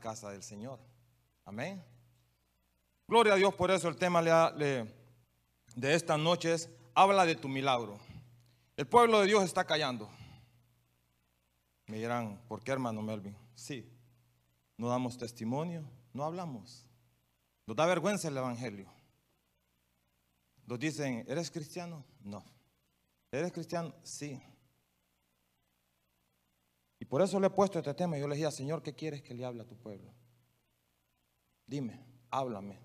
casa del Señor. Amén. Gloria a Dios por eso el tema de esta noche es, habla de tu milagro. El pueblo de Dios está callando. Me dirán, ¿por qué hermano Melvin? Sí, no damos testimonio, no hablamos. Nos da vergüenza el Evangelio. Nos dicen, ¿eres cristiano? No. ¿Eres cristiano? Sí. Por eso le he puesto este tema. Yo le dije, Señor, ¿qué quieres que le hable a tu pueblo? Dime, háblame.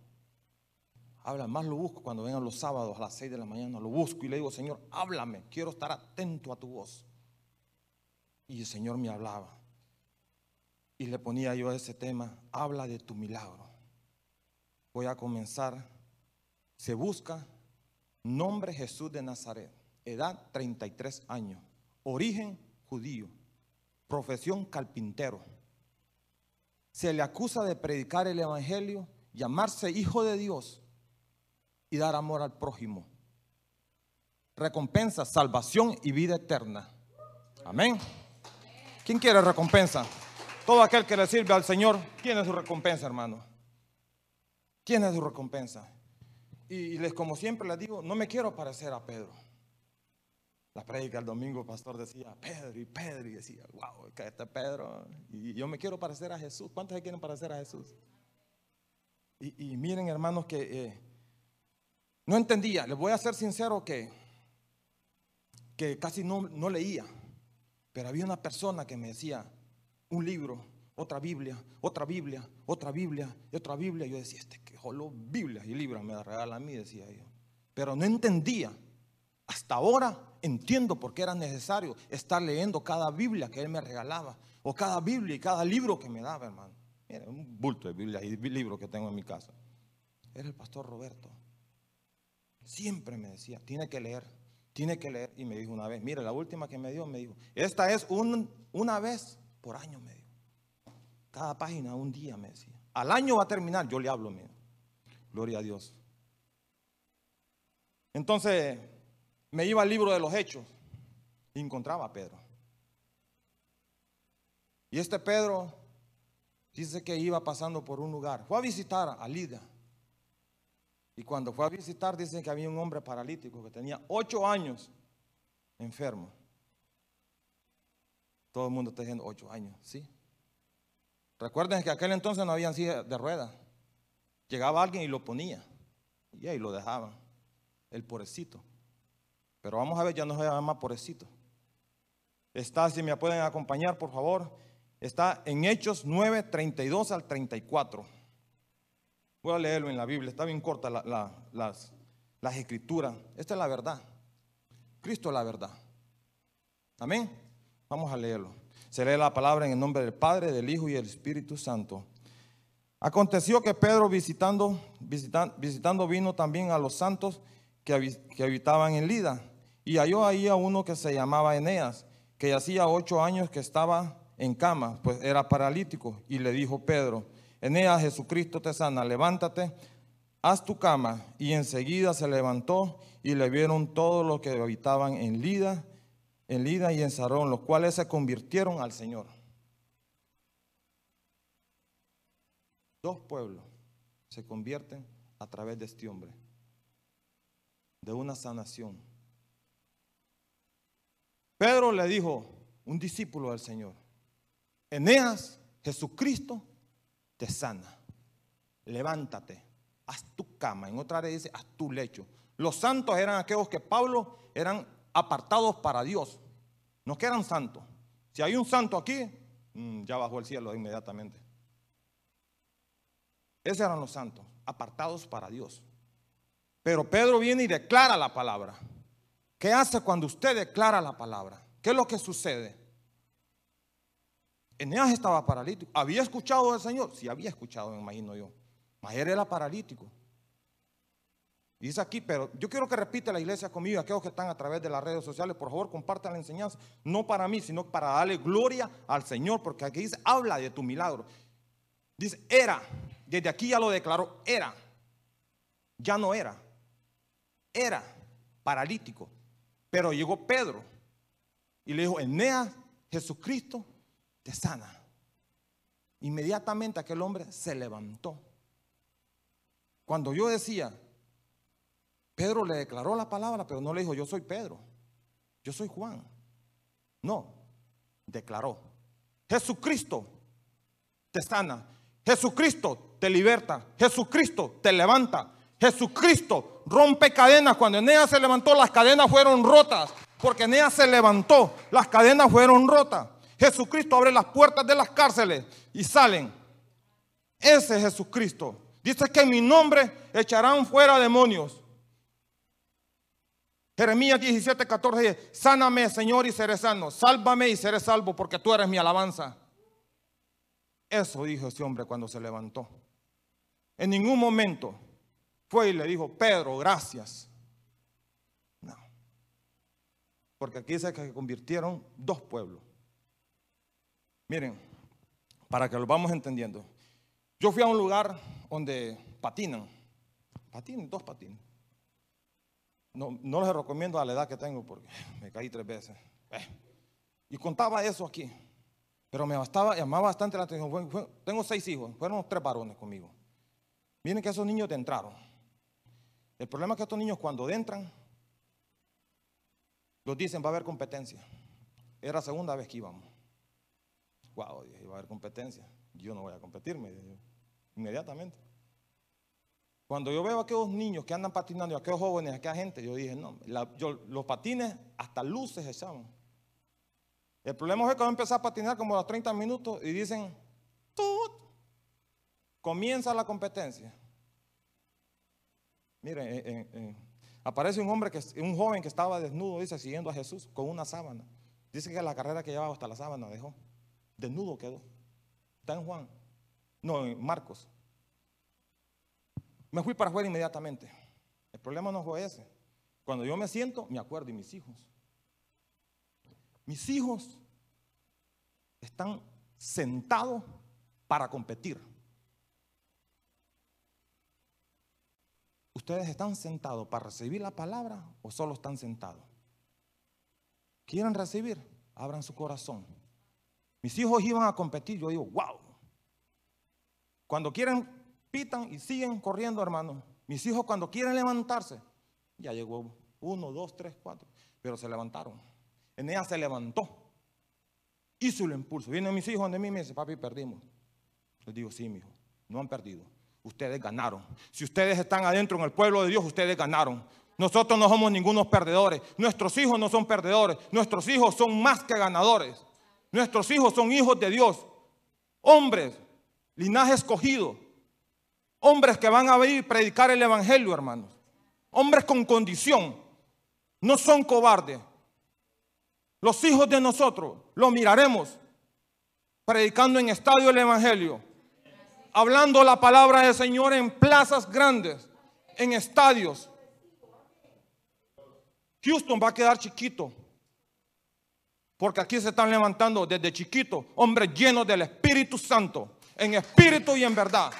Habla, más lo busco cuando vengan los sábados a las 6 de la mañana. Lo busco y le digo, Señor, háblame. Quiero estar atento a tu voz. Y el Señor me hablaba. Y le ponía yo ese tema, habla de tu milagro. Voy a comenzar. Se busca nombre Jesús de Nazaret, edad 33 años, origen judío, profesión carpintero. Se le acusa de predicar el Evangelio, llamarse hijo de Dios y dar amor al prójimo. Recompensa, salvación y vida eterna. Amén. ¿Quién quiere recompensa? Todo aquel que le sirve al Señor, ¿quién es su recompensa, hermano? ¿Quién es su recompensa? Y, les, como siempre les digo, no me quiero parecer a Pedro. La predica el domingo, el pastor decía, Pedro y Pedro, y decía, wow, este Pedro. Y yo me quiero parecer a Jesús. ¿Cuántos se quieren parecer a Jesús? Y, miren, hermanos, que eh, no entendía. Les voy a ser sincero que, que casi no, no leía. Pero había una persona que me decía, un libro, otra Biblia, otra Biblia, otra Biblia, otra Biblia. Yo decía, este que joló Biblia y libros me la regala a mí, decía yo. Pero no entendía. Hasta ahora entiendo por qué era necesario estar leyendo cada Biblia que él me regalaba, o cada Biblia y cada libro que me daba, hermano. Mira, un bulto de Biblia y libros que tengo en mi casa. Era el pastor Roberto. Siempre me decía, tiene que leer, tiene que leer. Y me dijo una vez, mire, la última que me dio, me dijo, esta es una vez por año, me dijo. Cada página un día, me decía. Al año va a terminar, yo le hablo, mío. Gloria a Dios. Entonces, me iba al libro de los hechos y encontraba a Pedro. Y este Pedro dice que iba pasando por un lugar. Fue a visitar a Lida. Y cuando fue a visitar, dicen que había un hombre paralítico que tenía ocho años enfermo. Todo el mundo está diciendo ocho años, ¿sí? Recuerden que aquel entonces no habían silla de ruedas. Llegaba alguien y lo ponía. Y ahí lo dejaban. El pobrecito. Pero vamos a ver, ya no se llama pobrecito. Está, si me pueden acompañar, por favor. Está en Hechos 9, 32 al 34. Voy a leerlo en la Biblia, está bien corta las, las escrituras. Esta es la verdad. Cristo es la verdad. Amén. Vamos a leerlo. Se lee la palabra en el nombre del Padre, del Hijo y del Espíritu Santo. Aconteció que Pedro visitando, visitando, vino también a los santos que, que habitaban en Lida y halló ahí a uno que se llamaba Eneas, que hacía ocho años que estaba en cama, pues era paralítico. Y le dijo Pedro, Eneas, Jesucristo te sana, levántate, haz tu cama. Y enseguida se levantó y le vieron todos los que habitaban en Lida, en Lida y en Sarón, los cuales se convirtieron al Señor. Dos pueblos se convierten a través de este hombre, de una sanación. Pedro le dijo, un discípulo del Señor, Eneas, Jesucristo te sana. Levántate, haz tu cama. En otra área dice, haz tu lecho. Los santos eran aquellos que Pablo eran apartados para Dios. No que eran santos. Si hay un santo aquí, mm, ya bajó el cielo inmediatamente. Esos eran los santos, apartados para Dios. Pero Pedro viene y declara la palabra. ¿Qué hace cuando usted declara la palabra? ¿Qué es lo que sucede? Eneas estaba paralítico. ¿Había escuchado al Señor? Sí, había escuchado, me imagino yo. Él era paralítico. dice aquí, pero yo quiero que repite la iglesia conmigo, aquellos que están a través de las redes sociales, por favor, compartan la enseñanza, no para mí, sino para darle gloria al Señor, porque aquí dice, habla de tu milagro. Dice, era, desde aquí ya lo declaró, era, ya no era, era paralítico, pero llegó Pedro y le dijo, Eneas, Jesucristo te sana. Inmediatamente aquel hombre se levantó. Cuando yo decía, Pedro le declaró la palabra, pero no le dijo, yo soy Pedro, yo soy Juan. No, declaró, Jesucristo te sana, Jesucristo te liberta, Jesucristo te levanta, Jesucristo rompe cadenas. Cuando Eneas se levantó, las cadenas fueron rotas, porque Eneas se levantó, las cadenas fueron rotas. Jesucristo abre las puertas de las cárceles y salen. Ese es Jesucristo. Dice que en mi nombre echarán fuera demonios. Jeremías 17, 14 dice, sáname Señor y seré sano, sálvame y seré salvo porque tú eres mi alabanza. Eso dijo ese hombre cuando se levantó. En ningún momento fue y le dijo, Pedro, gracias. No. Porque aquí dice que se convirtieron dos pueblos. Miren, para que lo vamos entendiendo. Yo fui a un lugar donde patinan. Patinan, dos patines. No, no les recomiendo a la edad que tengo porque me caí tres veces. Eh. Y contaba eso aquí. Pero me bastaba, llamaba bastante la atención. tengo seis hijos, fueron tres varones conmigo. Miren que esos niños entraron. El problema es que estos niños cuando entran, los dicen va a haber competencia. Era la segunda vez que íbamos. Wow, va a haber competencia. Yo no voy a competirme inmediatamente. Cuando yo veo a aquellos niños que andan patinando, a aquellos jóvenes, a aquella gente, yo dije, no, los patines hasta luces echaban. El problema es que empecé a patinar como a los 30 minutos y dicen, ¡Tut! comienza la competencia. Miren, eh, eh, eh, aparece un hombre, que, un joven que estaba desnudo, dice, siguiendo a Jesús con una sábana. Dice que la carrera que llevaba hasta la sábana dejó. Desnudo quedó. Está en Juan. No, en Marcos. Me fui para afuera inmediatamente. El problema no fue ese. Cuando yo me siento, me acuerdo, y mis hijos. Mis hijos están sentados para competir. ¿Ustedes están sentados para recibir la palabra o solo están sentados? ¿Quieren recibir? Abran su corazón. Mis hijos iban a competir, yo digo, wow. Cuando quieren, pitan y siguen corriendo, hermano. Mis hijos cuando quieren levantarse, ya llegó uno, dos, tres, cuatro, pero se levantaron. En ella se levantó, hizo el impulso. Vienen mis hijos de mí y me dicen, papi, perdimos. Les digo, sí, mi hijo, no han perdido. Ustedes ganaron. Si ustedes están adentro en el pueblo de Dios, ustedes ganaron. Nosotros no somos ningunos perdedores. Nuestros hijos no son perdedores. Nuestros hijos son más que ganadores. Nuestros hijos son hijos de Dios. Hombres, linaje escogido. Hombres que van a venir a predicar el Evangelio, hermanos. Hombres con condición. No son cobardes. Los hijos de nosotros los miraremos predicando en estadio el Evangelio. Hablando la palabra del Señor en plazas grandes, en estadios. Houston va a quedar chiquito porque aquí se están levantando desde chiquitos hombres llenos del Espíritu Santo, en espíritu y en verdad.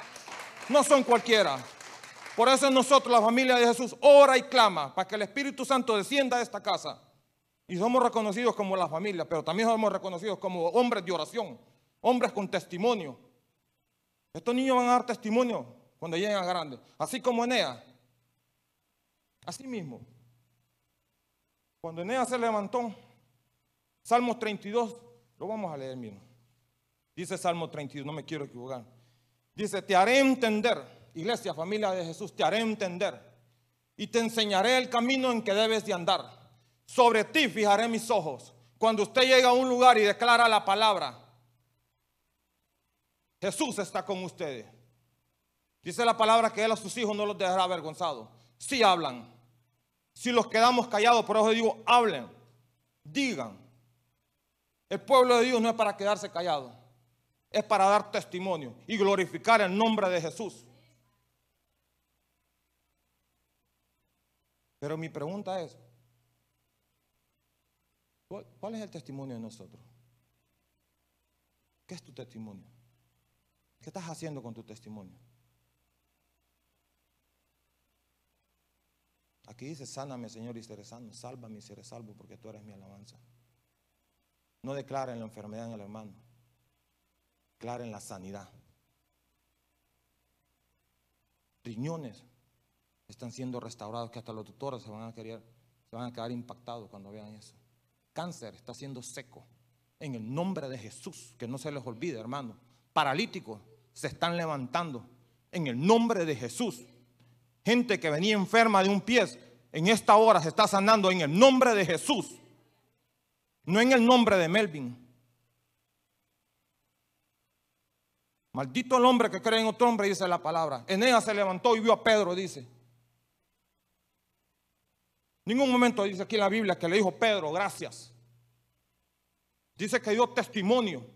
No son cualquiera. Por eso nosotros, la familia de Jesús, ora y clama para que el Espíritu Santo descienda a esta casa. Y somos reconocidos como la familia, pero también somos reconocidos como hombres de oración, hombres con testimonio. Estos niños van a dar testimonio cuando lleguen a grandes, así como Enea. Así mismo. Cuando Enea se levantó, Salmos 32, lo vamos a leer mismo. Dice Salmo 32, no me quiero equivocar. Dice, te haré entender, iglesia, familia de Jesús, te haré entender y te enseñaré el camino en que debes de andar. Sobre ti fijaré mis ojos. Cuando usted llega a un lugar y declara la palabra, Jesús está con ustedes. Dice la palabra que Él a sus hijos no los dejará avergonzados. Si hablan, si los quedamos callados, por eso digo, hablen, digan. El pueblo de Dios no es para quedarse callado, es para dar testimonio y glorificar el nombre de Jesús. Pero mi pregunta es, ¿cuál es el testimonio de nosotros? ¿Qué es tu testimonio? ¿Qué estás haciendo con tu testimonio? Aquí dice, sáname Señor y seré sano, sálvame y seré salvo porque tú eres mi alabanza. No declaren la enfermedad en el hermano. clara en la sanidad. Riñones están siendo restaurados que hasta los doctores se van a querer, se van a quedar impactados cuando vean eso. Cáncer está siendo seco. En el nombre de Jesús, que no se les olvide, hermano. Paralíticos se están levantando. En el nombre de Jesús. Gente que venía enferma de un pie, en esta hora se está sanando en el nombre de Jesús. No en el nombre de Melvin. Maldito el hombre que cree en otro hombre, dice la palabra. Eneas se levantó y vio a Pedro, dice. Ningún momento dice aquí en la Biblia que le dijo Pedro, gracias. Dice que dio testimonio.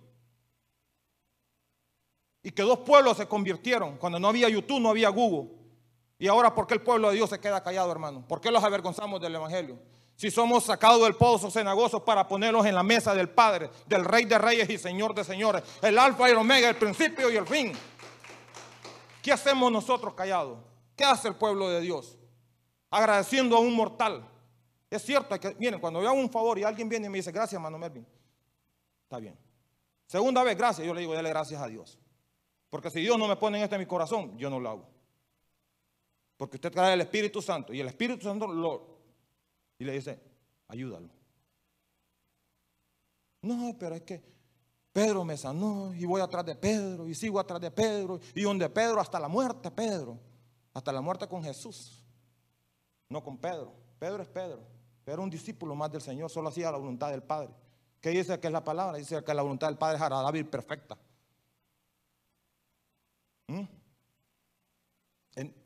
Y que dos pueblos se convirtieron. Cuando no había YouTube, no había Google. Y ahora, ¿por qué el pueblo de Dios se queda callado, hermano? ¿Por qué los avergonzamos del Evangelio? Si somos sacados del pozo cenagoso para ponerlos en la mesa del Padre, del Rey de Reyes y Señor de Señores, el Alfa y el Omega, el principio y el fin. ¿Qué hacemos nosotros callados? ¿Qué hace el pueblo de Dios? Agradeciendo a un mortal. Es cierto que, miren, cuando yo hago un favor y alguien viene y me dice, gracias, hermano Melvin, está bien. Segunda vez, gracias, yo le digo, dale gracias a Dios. Porque si Dios no me pone en este mi corazón, yo no lo hago. Porque usted trae el Espíritu Santo y el Espíritu Santo lo... Y le dice, ayúdalo. No, pero es que Pedro me sanó y voy atrás de Pedro y sigo atrás de Pedro y donde Pedro hasta la muerte, Pedro. Hasta la muerte con Jesús. No con Pedro. Pedro es Pedro. Era un discípulo más del Señor, solo hacía la voluntad del Padre. ¿Qué dice que es la palabra? Dice que la voluntad del Padre es agradable y perfecta.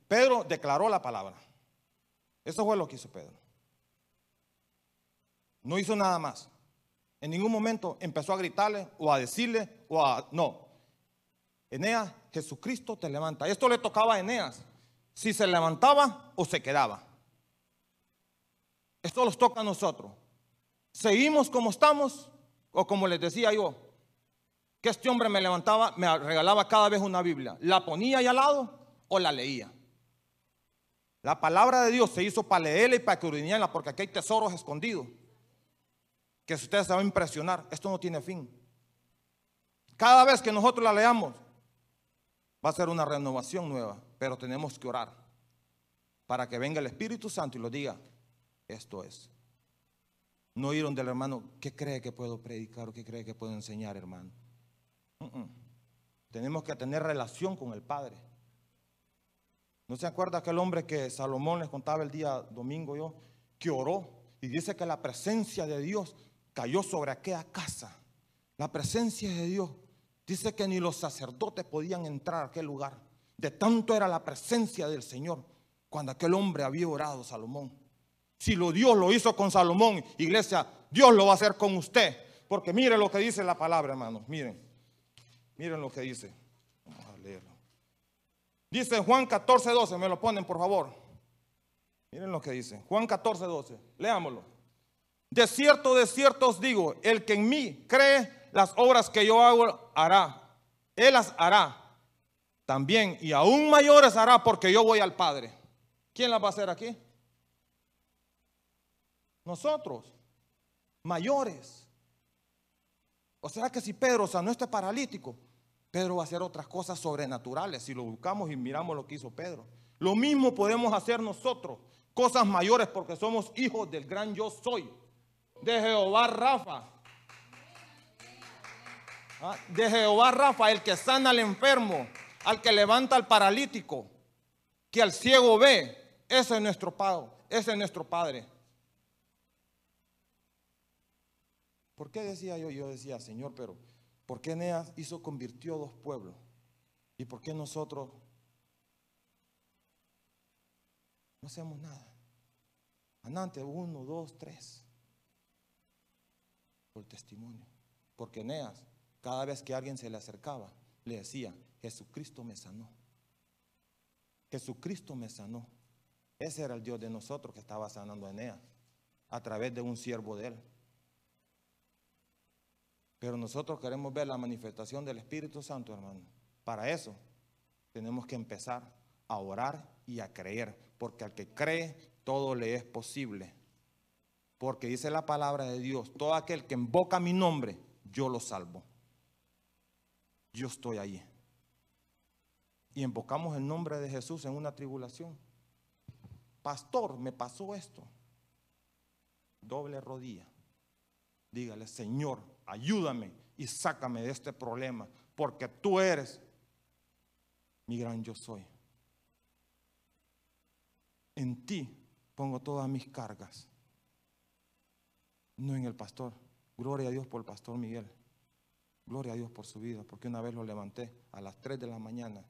Pedro declaró la palabra. Eso fue lo que hizo Pedro. No hizo nada más. En ningún momento empezó a gritarle o a decirle o a... No. Eneas, Jesucristo te levanta. Esto le tocaba a Eneas. Si se levantaba o se quedaba. Esto nos toca a nosotros. Seguimos como estamos o como les decía yo, que este hombre me levantaba, me regalaba cada vez una Biblia. La ponía ahí al lado o la leía. La palabra de Dios se hizo para leerla y para escudriñarla, porque aquí hay tesoros escondidos. Que si ustedes se van a impresionar, esto no tiene fin. Cada vez que nosotros la leamos, va a ser una renovación nueva, pero tenemos que orar para que venga el Espíritu Santo y lo diga, esto es. No ir donde el hermano, ¿qué cree que puedo predicar o qué cree que puedo enseñar, hermano? Tenemos que tener relación con el Padre. ¿No se acuerda aquel hombre que Salomón les contaba el día domingo yo? Que oró y dice que la presencia de Dios cayó sobre aquella casa. La presencia de Dios dice que ni los sacerdotes podían entrar a aquel lugar. De tanto era la presencia del Señor cuando aquel hombre había orado Salomón. Si lo Dios lo hizo con Salomón, iglesia, Dios lo va a hacer con usted. Porque mire lo que dice la palabra, hermanos. Miren, miren lo que dice. Dice Juan 14, 12, me lo ponen por favor. Miren lo que dice. Juan 14, 12. Leámoslo. De cierto, de cierto os digo, el que en mí cree las obras que yo hago, hará. Él las hará también y aún mayores hará porque yo voy al Padre. ¿Quién las va a hacer aquí? Nosotros, mayores. O sea que si Pedro sanó este paralítico, Pedro va a hacer otras cosas sobrenaturales si lo buscamos y miramos lo que hizo Pedro. Lo mismo podemos hacer nosotros, cosas mayores porque somos hijos del gran yo soy, de Jehová Rafa. Ah, de Jehová Rafa, el que sana al enfermo, al que levanta al paralítico, que al ciego ve. Ese es nuestro Padre, ese es nuestro Padre. ¿Por qué decía yo? Yo decía, Señor, pero ¿Por qué Eneas hizo, convirtió dos pueblos? ¿Y por qué nosotros no hacemos nada? Anante, uno, dos, tres. Por testimonio. Porque Eneas, cada vez que alguien se le acercaba, le decía, Jesucristo me sanó. Jesucristo me sanó. Ese era el Dios de nosotros que estaba sanando a Eneas a través de un siervo de él. Pero nosotros queremos ver la manifestación del Espíritu Santo, hermano. Para eso tenemos que empezar a orar y a creer, porque al que cree todo le es posible. Porque dice la palabra de Dios, todo aquel que invoca mi nombre, yo lo salvo. yo estoy ahí. Y invocamos el nombre de Jesús en una tribulación. Pastor, me pasó esto. Doble rodilla. Dígale, Señor, ayúdame y sácame de este problema, porque tú eres mi gran yo soy. En ti pongo todas mis cargas, no en el pastor. Gloria a Dios por el pastor Miguel. Gloria a Dios por su vida, porque una vez lo levanté a las 3 de la mañana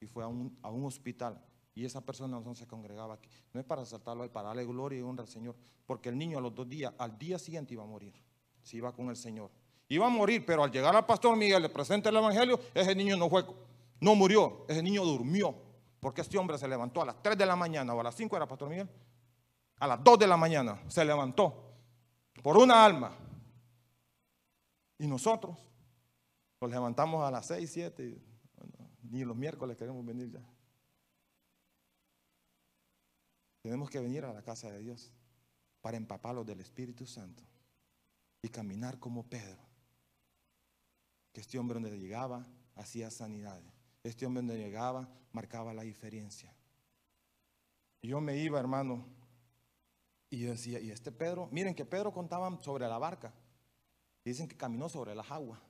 y fue a un, hospital. Y esa persona no se congregaba aquí. No es para saltarlo, para darle gloria y honra al Señor. Porque el niño a los dos días, al día siguiente iba a morir. Si iba con el Señor. Iba a morir, pero al llegar al pastor Miguel, le presenta el Evangelio, ese niño no fue, no murió, ese niño durmió. Porque este hombre se levantó a las 3 de la mañana o a las 5 era pastor Miguel. A las 2 de la mañana se levantó por una alma. Y nosotros nos levantamos a las 6, 7, ni los miércoles queremos venir ya. Tenemos que venir a la casa de Dios para empaparlos del Espíritu Santo y caminar como Pedro. Que este hombre donde llegaba hacía sanidades. Este hombre donde llegaba marcaba la diferencia. Yo me iba, hermano, y yo decía, y este Pedro, miren que Pedro contaba sobre la barca. Dicen que caminó sobre las aguas.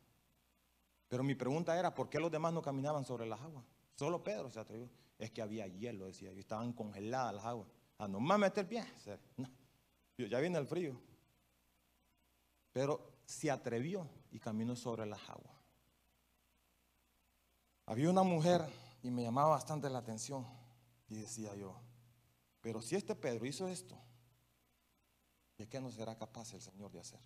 Pero mi pregunta era, ¿por qué los demás no caminaban sobre las aguas? Solo Pedro se atrevió. Es que había hielo, decía yo, estaban congeladas las aguas. A nomás meter pie. No. Ya viene el frío. Pero se atrevió y caminó sobre las aguas. Había una mujer y me llamaba bastante la atención. Y decía yo, pero si este Pedro hizo esto, ¿de qué no será capaz el Señor de hacer?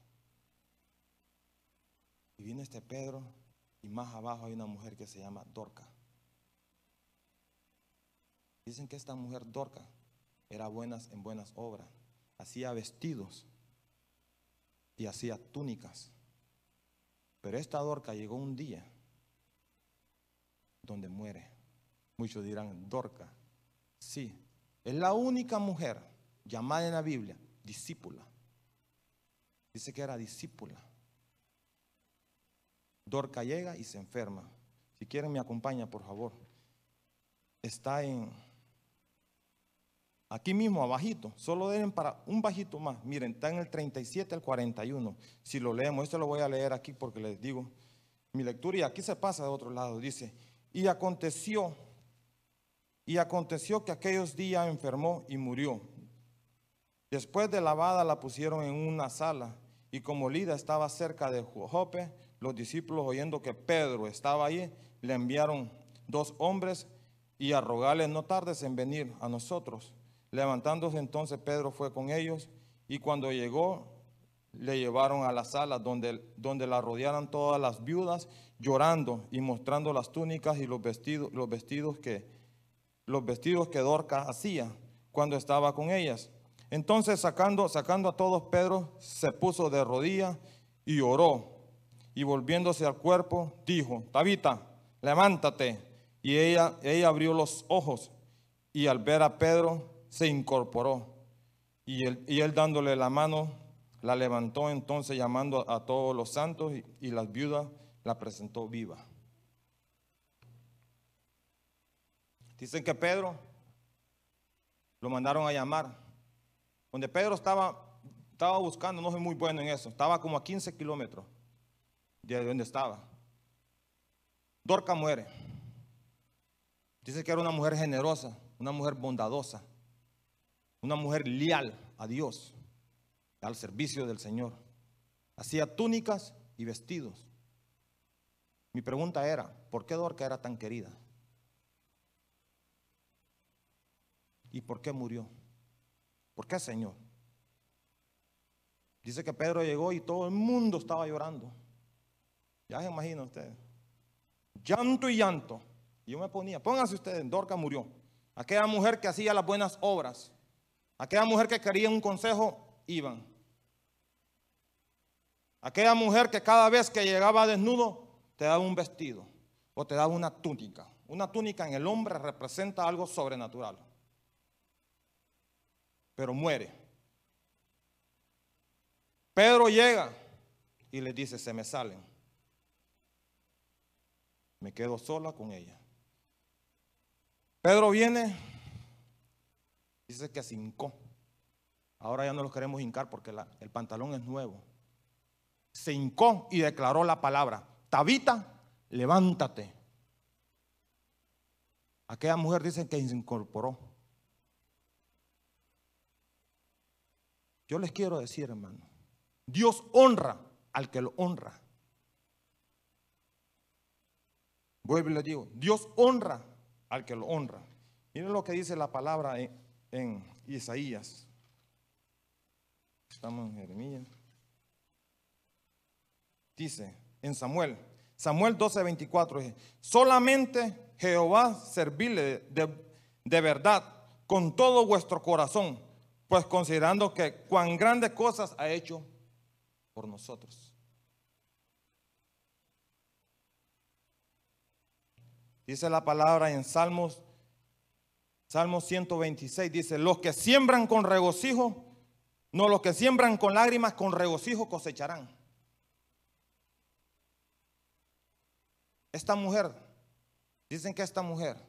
Y viene este Pedro y más abajo hay una mujer que se llama Dorca. Dicen que esta mujer Dorca era buena en buenas obras, hacía vestidos y hacía túnicas. Pero esta Dorca llegó un día donde muere. Muchos dirán, Dorca. Sí, es la única mujer llamada en la Biblia discípula. Dice que era discípula. Dorca llega y se enferma. Si quieren me acompaña, por favor. Está en aquí mismo abajito, solo deben para un bajito más. Miren, está en el 37 al 41. Si lo leemos, esto lo voy a leer aquí porque les digo mi lectura y aquí se pasa de otro lado. Dice, "Y aconteció y aconteció que aquellos días enfermó y murió. Después de lavada la pusieron en una sala y como Lida estaba cerca de Jope, los discípulos oyendo que Pedro estaba allí, le enviaron dos hombres y a rogarle no tardes en venir a nosotros. Levantándose entonces Pedro fue con ellos y cuando llegó le llevaron a la sala donde, donde la rodearon todas las viudas llorando y mostrando las túnicas y los vestidos, los vestidos que los vestidos que Dorca hacía cuando estaba con ellas. Entonces sacando, sacando a todos Pedro se puso de rodillas y oró y volviéndose al cuerpo, dijo, Tabita, levántate. Y ella, ella abrió los ojos y al ver a Pedro se incorporó. Y él, y él dándole la mano, la levantó entonces llamando a, todos los santos y, las viudas la presentó viva. Dicen que Pedro lo mandaron a llamar. Donde Pedro estaba, estaba buscando, no soy muy bueno en eso, estaba como a 15 kilómetros de donde estaba. Dorca muere. Dice que era una mujer generosa, una mujer bondadosa, una mujer leal a Dios, al servicio del Señor. Hacía túnicas y vestidos. Mi pregunta era, ¿por qué Dorca era tan querida? ¿Y por qué murió? ¿Por qué, Señor? Dice que Pedro llegó y todo el mundo estaba llorando. Ya se imagina usted. Llanto y llanto. Y yo me ponía, pónganse ustedes, Dorca murió. Aquella mujer que hacía las buenas obras. Aquella mujer que quería un consejo, iban. Aquella mujer que cada vez que llegaba desnudo, te daba un vestido o te daba una túnica. Una túnica en el hombre representa algo sobrenatural. Pero muere. Pedro llega y le dice, se me salen. Me quedo sola con ella. Pedro viene, dice que se hincó. Ahora ya no lo queremos hincar porque el pantalón es nuevo. Se hincó y declaró la palabra, Tabita, levántate. Aquella mujer dice que se incorporó. Yo les quiero decir, hermano, Dios honra al que lo honra. Vuelvo y les digo, Dios honra al que lo honra. Miren lo que dice la palabra en, Isaías. Estamos en Jeremías. Dice en Samuel, Samuel 12, 24, dice, solamente Jehová servirle de, de verdad con todo vuestro corazón, pues considerando que cuán grandes cosas ha hecho por nosotros. Dice la palabra en Salmos, Salmos 126, dice, los que siembran con regocijo, no los que siembran con lágrimas, con regocijo cosecharán. Esta mujer, dicen que esta mujer,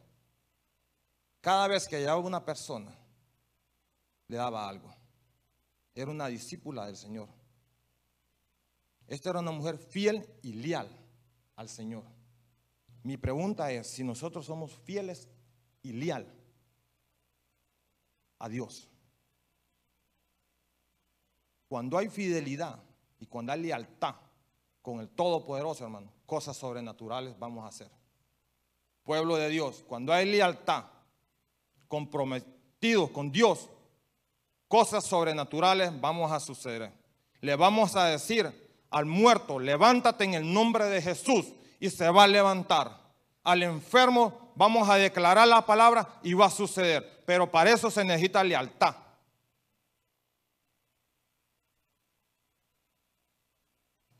cada vez que llegaba una persona, le daba algo. Era una discípula del Señor. Esta era una mujer fiel y leal al Señor. Mi pregunta es si nosotros somos fieles y leal a Dios. Cuando hay fidelidad y cuando hay lealtad con el Todopoderoso, hermano, cosas sobrenaturales vamos a hacer. Pueblo de Dios, cuando hay lealtad, comprometidos con Dios, cosas sobrenaturales vamos a suceder. Le vamos a decir al muerto, levántate en el nombre de Jesús y se va a levantar. Al enfermo vamos a declarar la palabra y va a suceder. Pero para eso se necesita lealtad.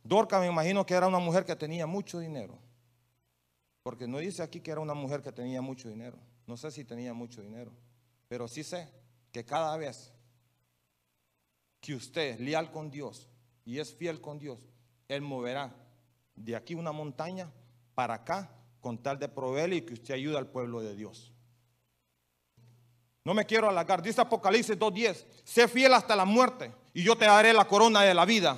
Dorca me imagino que era una mujer que tenía mucho dinero. Porque no dice aquí que era una mujer que tenía mucho dinero. No sé si tenía mucho dinero. Pero sí sé que cada vez que usted es leal con Dios y es fiel con Dios, Él moverá de aquí una montaña para acá con tal de proveerle y que usted ayude al pueblo de Dios. No me quiero alargar. Dice Apocalipsis 2.10, sé fiel hasta la muerte y yo te daré la corona de la vida.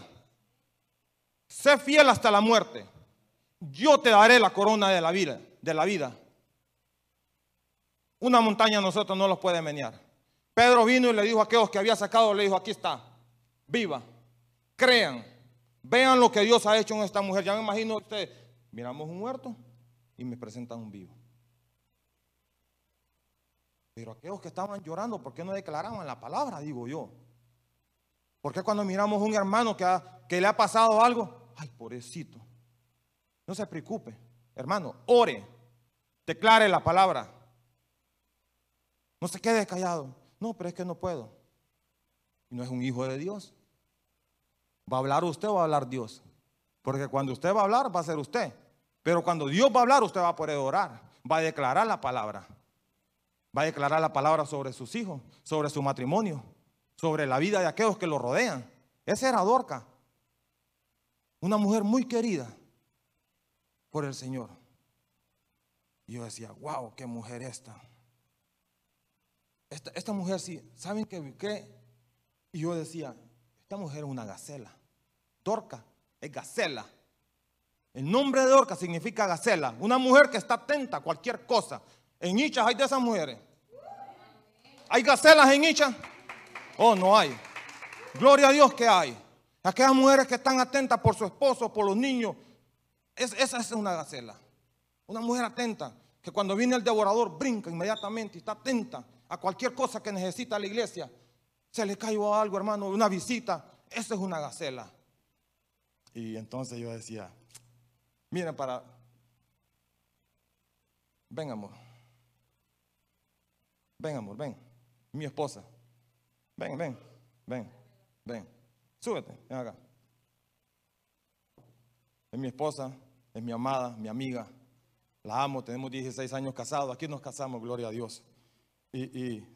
Sé fiel hasta la muerte. Yo te daré la corona de la vida. Una montaña nosotros no los puede menear. Pedro vino y le dijo a aquellos que había sacado, le dijo, aquí está, viva, crean, vean lo que Dios ha hecho en esta mujer. Ya me imagino usted, miramos un muerto y me presentan un vivo. Pero aquellos que estaban llorando, ¿por qué no declaraban la palabra? Digo yo. ¿Por qué cuando miramos un hermano que, que le ha pasado algo? Ay, pobrecito. No se preocupe, hermano, ore, declare la palabra. No se quede callado. No, pero es que no puedo. Y no es un hijo de Dios. ¿Va a hablar usted o va a hablar Dios? Porque cuando usted va a hablar, va a ser usted. Pero cuando Dios va a hablar, usted va a poder orar, va a declarar la palabra. Va a declarar la palabra sobre sus hijos, sobre su matrimonio, sobre la vida de aquellos que lo rodean. Esa era Dorca, una mujer muy querida por el Señor. Y yo decía, wow, qué mujer esta. Esta, mujer sí, ¿saben qué, qué? Y yo decía, esta mujer es una gacela. Dorca es gacela. El nombre de Dorca significa gacela, una mujer que está atenta a cualquier cosa. En Icha hay de esas mujeres. ¿Hay gacelas en Icha? Oh, no hay. Gloria a Dios que hay. Aquellas mujeres que están atentas por su esposo, por los niños. esa es una gacela. Una mujer atenta, que cuando viene el devorador brinca inmediatamente y está atenta a cualquier cosa que necesita la iglesia. Se le cayó algo, hermano, una visita. Esa es una gacela. Y entonces yo decía, Miren, para... Ven, amor. Ven, amor, ven. Mi esposa. Ven, ven, ven, ven. Súbete, ven acá. Es mi esposa, es mi amada, mi amiga. La amo, tenemos 16 años casados. Aquí nos casamos, gloria a Dios. Y,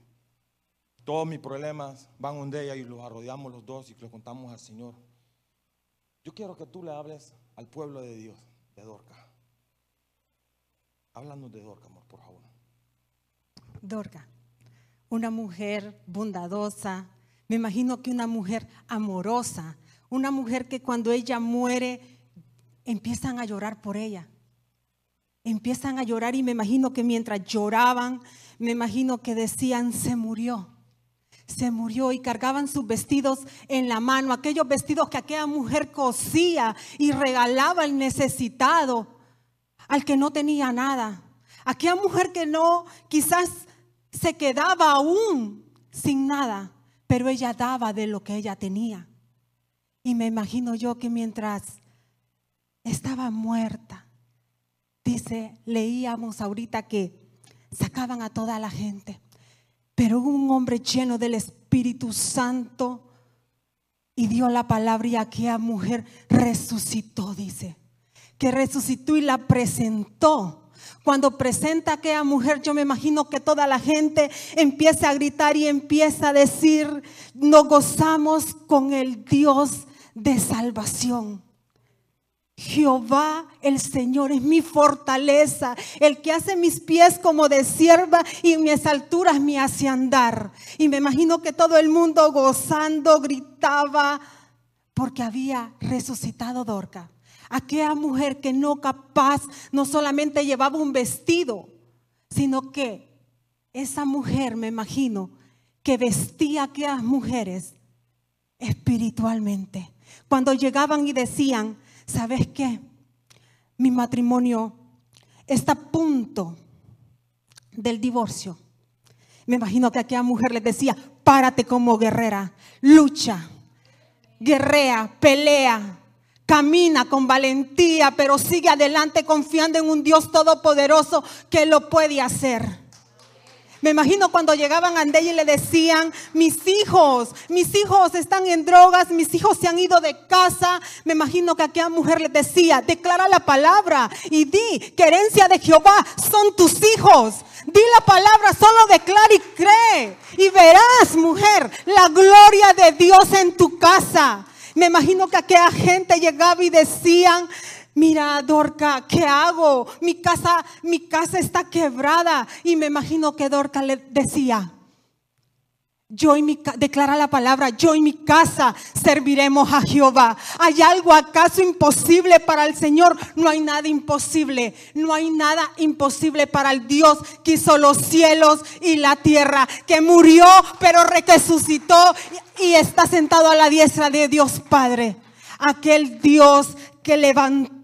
todos mis problemas van un día y los arrodillamos los dos y los contamos al Señor. Yo quiero que tú le hables al pueblo de Dios de Dorca. Háblanos de Dorca, amor, por favor. Dorca, una mujer bondadosa, me imagino que una mujer amorosa, una mujer que cuando ella muere empiezan a llorar por ella. Empiezan a llorar y me imagino que mientras lloraban, me imagino que decían, se murió se murió y cargaban sus vestidos en la mano, aquellos vestidos que aquella mujer cosía y regalaba al necesitado, al que no tenía nada. Aquella mujer que no, quizás se quedaba aún sin nada, pero ella daba de lo que ella tenía. Y me imagino yo que mientras estaba muerta, dice, leíamos ahorita que sacaban a toda la gente pero un hombre lleno del Espíritu Santo y dio la palabra y aquella mujer resucitó, dice. Que resucitó y la presentó. Cuando presenta a aquella mujer, yo me imagino que toda la gente empieza a gritar y empieza a decir, nos gozamos con el Dios de salvación. Jehová el Señor es mi fortaleza, el que hace mis pies como de sierva y mis alturas me hace andar. Y me imagino que todo el mundo gozando gritaba porque había resucitado Dorca. Aquella mujer que no capaz, no solamente llevaba un vestido, sino que esa mujer, me imagino, que vestía a aquellas mujeres espiritualmente. Cuando llegaban y decían, ¿sabes qué? Mi matrimonio está a punto del divorcio. Me imagino que aquella mujer les decía, párate como guerrera, lucha, guerrea, pelea, camina con valentía, pero sigue adelante confiando en un Dios todopoderoso que lo puede hacer. Me imagino cuando llegaban a Andella y le decían, mis hijos, mis hijos están en drogas, mis hijos se han ido de casa. Me imagino que aquella mujer le decía, declara la palabra y di que herencia de Jehová son tus hijos. Di la palabra, solo declara y cree. Y verás, mujer, la gloria de Dios en tu casa. Me imagino que aquella gente llegaba y decían, mira, Dorca, ¿qué hago? Mi casa, mi casa está quebrada. Y me imagino que Dorca le decía, yo y mi declara la palabra, yo y mi casa serviremos a Jehová. ¿Hay algo acaso imposible para el Señor? No hay nada imposible. No hay nada imposible para el Dios que hizo los cielos y la tierra, que murió pero resucitó y está sentado a la diestra de Dios Padre. Aquel Dios que levantó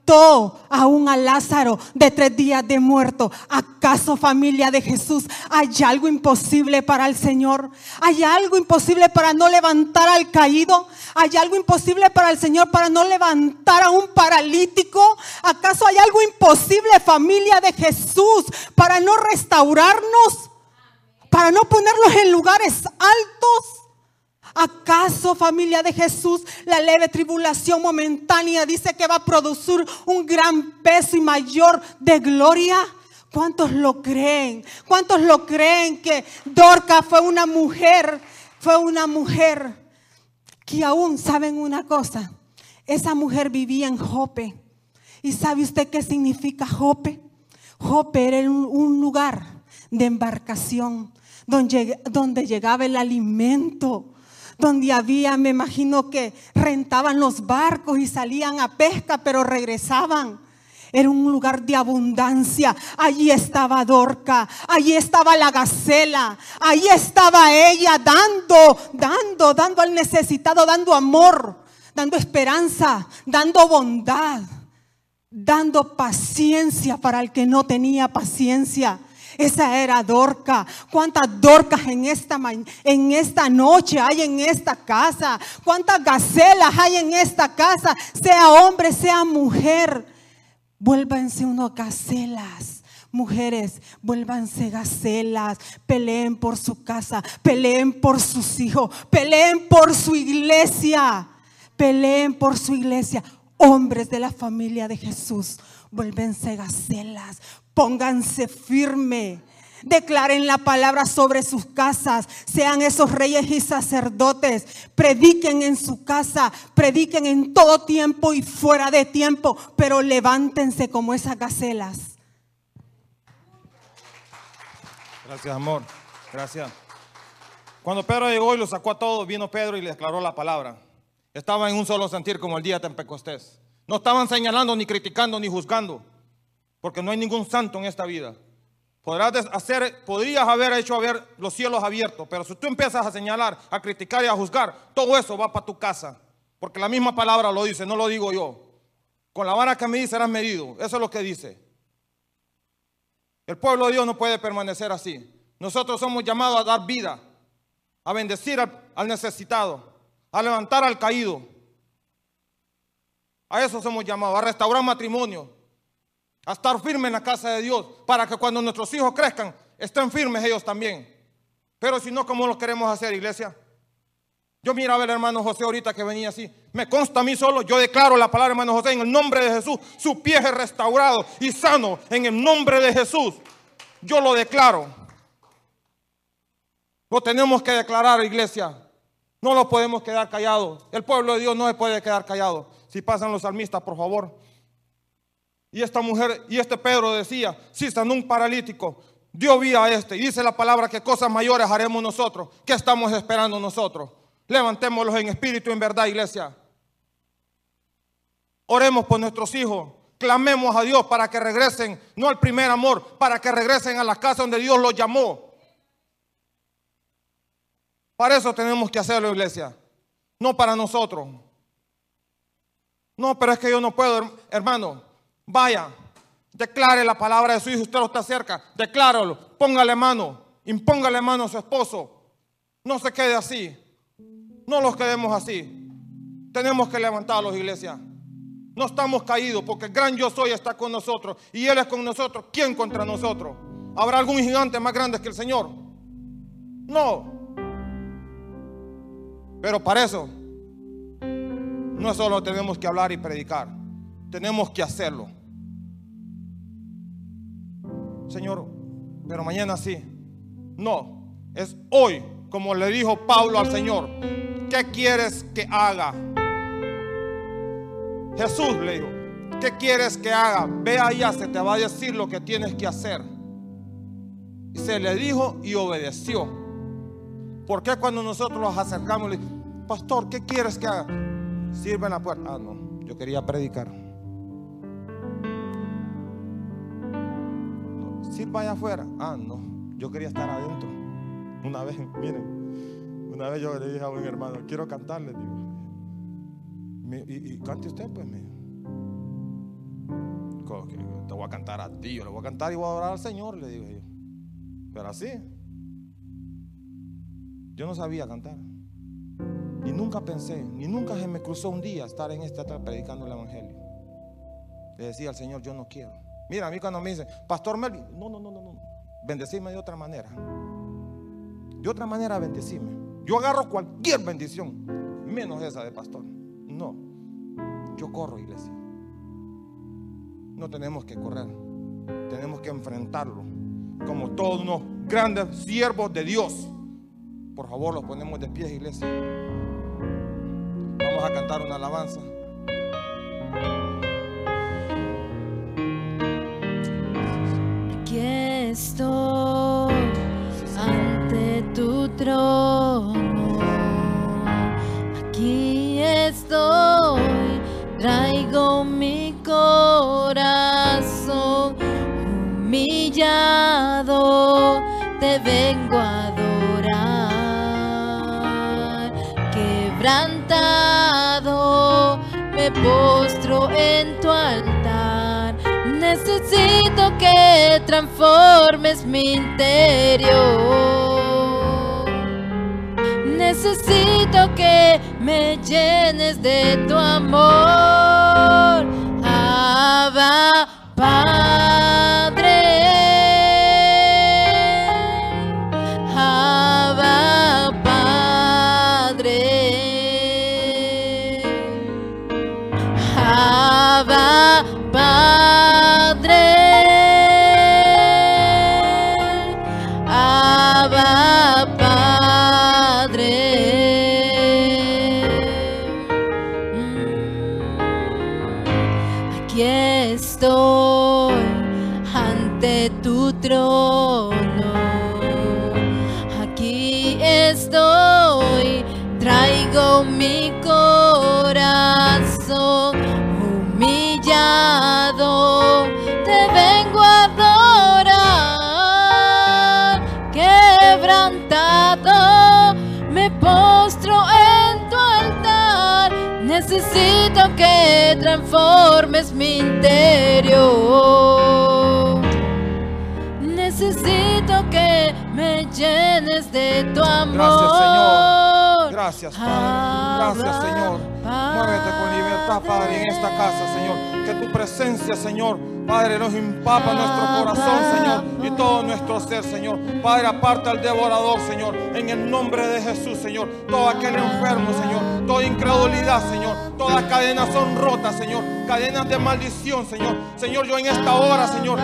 aún a Lázaro de tres días de muerto. ¿Acaso familia de Jesús hay algo imposible para el Señor? ¿Hay algo imposible para no levantar al caído? ¿Hay algo imposible para el Señor para no levantar a un paralítico? ¿Acaso hay algo imposible familia de Jesús para no restaurarnos? Para no ponerlos en lugares altos? ¿Acaso familia de Jesús la leve tribulación momentánea dice que va a producir un gran peso y mayor de gloria? ¿Cuántos lo creen? ¿Cuántos lo creen que Dorca fue una mujer, fue una mujer que aún saben una cosa? Esa mujer vivía en Jope. ¿Y sabe usted qué significa Jope? Jope era un lugar de embarcación donde, donde llegaba el alimento donde había, me imagino que rentaban los barcos y salían a pesca, pero regresaban. Era un lugar de abundancia. Allí estaba Dorca, allí estaba la gacela, allí estaba ella dando, dando, dando al necesitado, dando amor, dando esperanza, dando bondad, dando paciencia para el que no tenía paciencia. Esa era Dorca. ¿Cuántas Dorcas en esta, en esta noche hay en esta casa? ¿Cuántas gacelas hay en esta casa? Sea hombre, sea mujer. Vuélvanse unos gacelas. Mujeres, vuélvanse gacelas, peleen por su casa, peleen por sus hijos, peleen por su iglesia, peleen por su iglesia. Hombres de la familia de Jesús, vuélvense gacelas, Pónganse firme. Declaren la palabra sobre sus casas. Sean esos reyes y sacerdotes. Prediquen en su casa. Prediquen en todo tiempo y fuera de tiempo. Pero levántense como esas gacelas. Gracias, amor. Gracias. Cuando Pedro llegó y lo sacó a todos, vino Pedro y le declaró la palabra. Estaba en un solo sentir como el día de Pentecostés. No estaban señalando, ni criticando, ni juzgando. Porque no hay ningún santo en esta vida. Podrás hacer, podrías haber hecho ver los cielos abiertos, pero si tú empiezas a señalar, a criticar y a juzgar, todo eso va para tu casa. Porque la misma palabra lo dice, no lo digo yo. Con la vara que me dice serás medido. Eso es lo que dice. El pueblo de Dios no puede permanecer así. Nosotros somos llamados a dar vida, a bendecir al, necesitado, a levantar al caído. A eso somos llamados, a restaurar matrimonio, a estar firmes en la casa de Dios, para que cuando nuestros hijos crezcan, estén firmes ellos también. Pero si no, ¿cómo lo queremos hacer, iglesia? Yo miraba al hermano José ahorita que venía así. Me consta a mí solo, yo declaro la palabra hermano José en el nombre de Jesús. Su pie es restaurado y sano en el nombre de Jesús. Yo lo declaro. Lo tenemos que declarar, iglesia. No lo podemos quedar callados. El pueblo de Dios no se puede quedar callado. Si pasan los salmistas, por favor. Y esta mujer, y este Pedro decía, si estando un paralítico, dio vida a este. Y dice la palabra que cosas mayores haremos nosotros. ¿Qué estamos esperando nosotros? Levantémoslos en espíritu en verdad, iglesia. Oremos por nuestros hijos. Clamemos a Dios para que regresen, no al primer amor, para que regresen a la casa donde Dios los llamó. Para eso tenemos que hacerlo, iglesia. No para nosotros. No, pero es que yo no puedo, hermano. Vaya, declare la palabra de su hijo. Usted lo está cerca. Decláralo. Póngale mano. Impóngale mano a su esposo. No se quede así. No los quedemos así. Tenemos que levantarlos, iglesia. No estamos caídos porque el gran yo soy está con nosotros y Él es con nosotros. ¿Quién contra nosotros? ¿Habrá algún gigante más grande que el Señor? No. Pero para eso no solo tenemos que hablar y predicar, tenemos que hacerlo. Señor, pero mañana sí. No, es hoy, como le dijo Pablo al Señor. ¿qué quieres que haga? Jesús le dijo, ¿qué quieres que haga? Ve allá, se te va a decir lo que tienes que hacer. Y se le dijo y obedeció. ¿Por qué cuando nosotros nos acercamos le pastor, ¿qué quieres que haga? Sirve en la puerta. Ah, no, yo quería predicar. sirva allá afuera. Ah, no, yo quería estar adentro. Una vez, miren, una vez yo le dije a un hermano, quiero cantarle, digo. y, cante usted, pues, me Te voy a cantar a ti, yo le voy a cantar y voy a orar al Señor, le digo yo. Pero así. Yo no sabía cantar. Ni nunca pensé, ni nunca se me cruzó un día estar en este teatro predicando el Evangelio. Le decía al Señor, yo no quiero. Mira, a mí cuando me dicen, Pastor Melvin, no, no, no, no, no. Bendecirme de otra manera. De otra manera, bendecirme. Yo agarro cualquier bendición, menos esa de pastor. No, yo corro, iglesia. No tenemos que correr, tenemos que enfrentarlo como todos unos grandes siervos de Dios. Por favor, los ponemos de pie, iglesia. Vamos a cantar una alabanza. Que transformes mi interior necesito que me llenes de tu amor. Transformes mi interior. Necesito que me llenes de tu amor. Gracias, Señor. Gracias, Padre. Gracias, Señor. Muévete con libertad, Padre, en esta casa, Señor. Que tu presencia, Señor, Padre, nos empapa nuestro corazón, Señor, todo nuestro ser, Señor. Padre, aparta al devorador, Señor, en el nombre de Jesús, Señor. Todo aquel enfermo, Señor, toda incredulidad, Señor. Todas cadenas son rotas, Señor. Cadenas de maldición, Señor. Señor, yo en esta hora, Señor,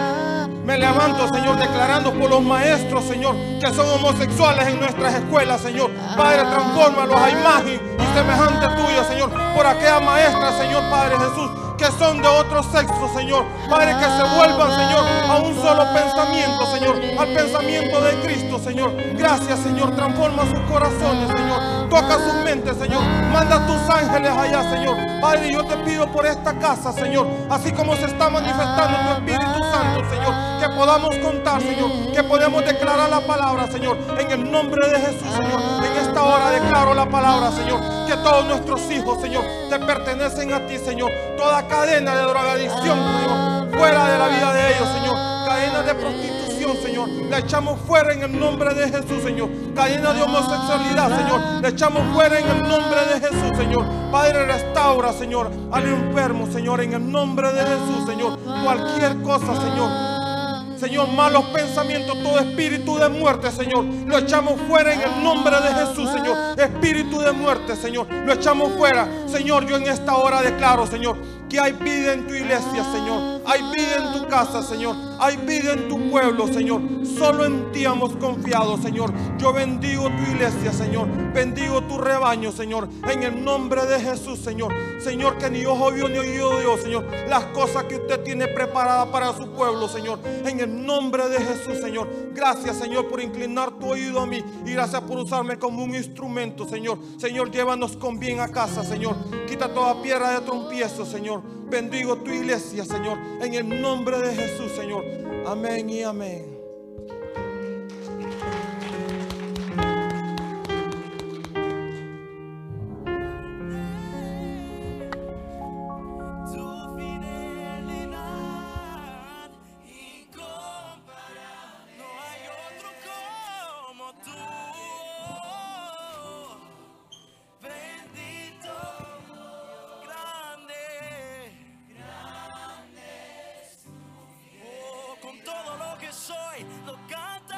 me levanto, Señor, declarando por los maestros, Señor, que son homosexuales en nuestras escuelas, Señor. Padre, transfórmalos a imagen y semejante tuya, Señor. Por aquella maestra, Señor, Padre Jesús, son de otro sexo, Señor. Padre, que se vuelvan, Señor, a un solo pensamiento, Señor. Al pensamiento de Cristo, Señor. Gracias, Señor. Transforma sus corazones, Señor. Toca sus mentes, Señor. Manda tus ángeles allá, Señor. Padre, yo te pido por esta casa, Señor. Así como se está manifestando tu Espíritu Santo, Señor. Que podamos contar, Señor. Que podemos declarar la palabra, Señor. En el nombre de Jesús, Señor. En esta hora declaro la palabra, Señor. Que todos nuestros hijos, Señor, te pertenecen a ti, Señor. Toda cadena de drogadicción, Señor. Fuera de la vida de ellos, Señor. Cadena de prostitución, Señor. La echamos fuera en el nombre de Jesús, Señor. Cadena de homosexualidad, Señor. La echamos fuera en el nombre de Jesús, Señor. Padre, restaura, Señor, al enfermo, Señor, en el nombre de Jesús, Señor. Cualquier cosa, Señor. Señor, malos pensamientos, todo espíritu de muerte, Señor, lo echamos fuera en el nombre de Jesús, Señor. Espíritu de muerte, Señor, lo echamos fuera. Señor, yo en esta hora declaro, Señor, que hay vida en tu iglesia, Señor. Hay vida en tu casa, Señor. Hay vida en tu pueblo, Señor. Solo en ti hemos confiado, Señor. Yo bendigo tu iglesia, Señor. Bendigo tu rebaño, Señor. En el nombre de Jesús, Señor. Señor, que ni ojo vio ni oído Dios, Señor. Las cosas que usted tiene preparadas para su pueblo, Señor. En el nombre de Jesús, Señor. Gracias, Señor, por inclinar tu oído a mí. Y gracias por usarme como un instrumento, Señor. Señor, llévanos con bien a casa, Señor. Quita toda piedra de trompiezo, Señor. Bendigo tu iglesia, Señor. En el nombre de Jesús, Señor. Amén y amén. Soy, lo cantaré.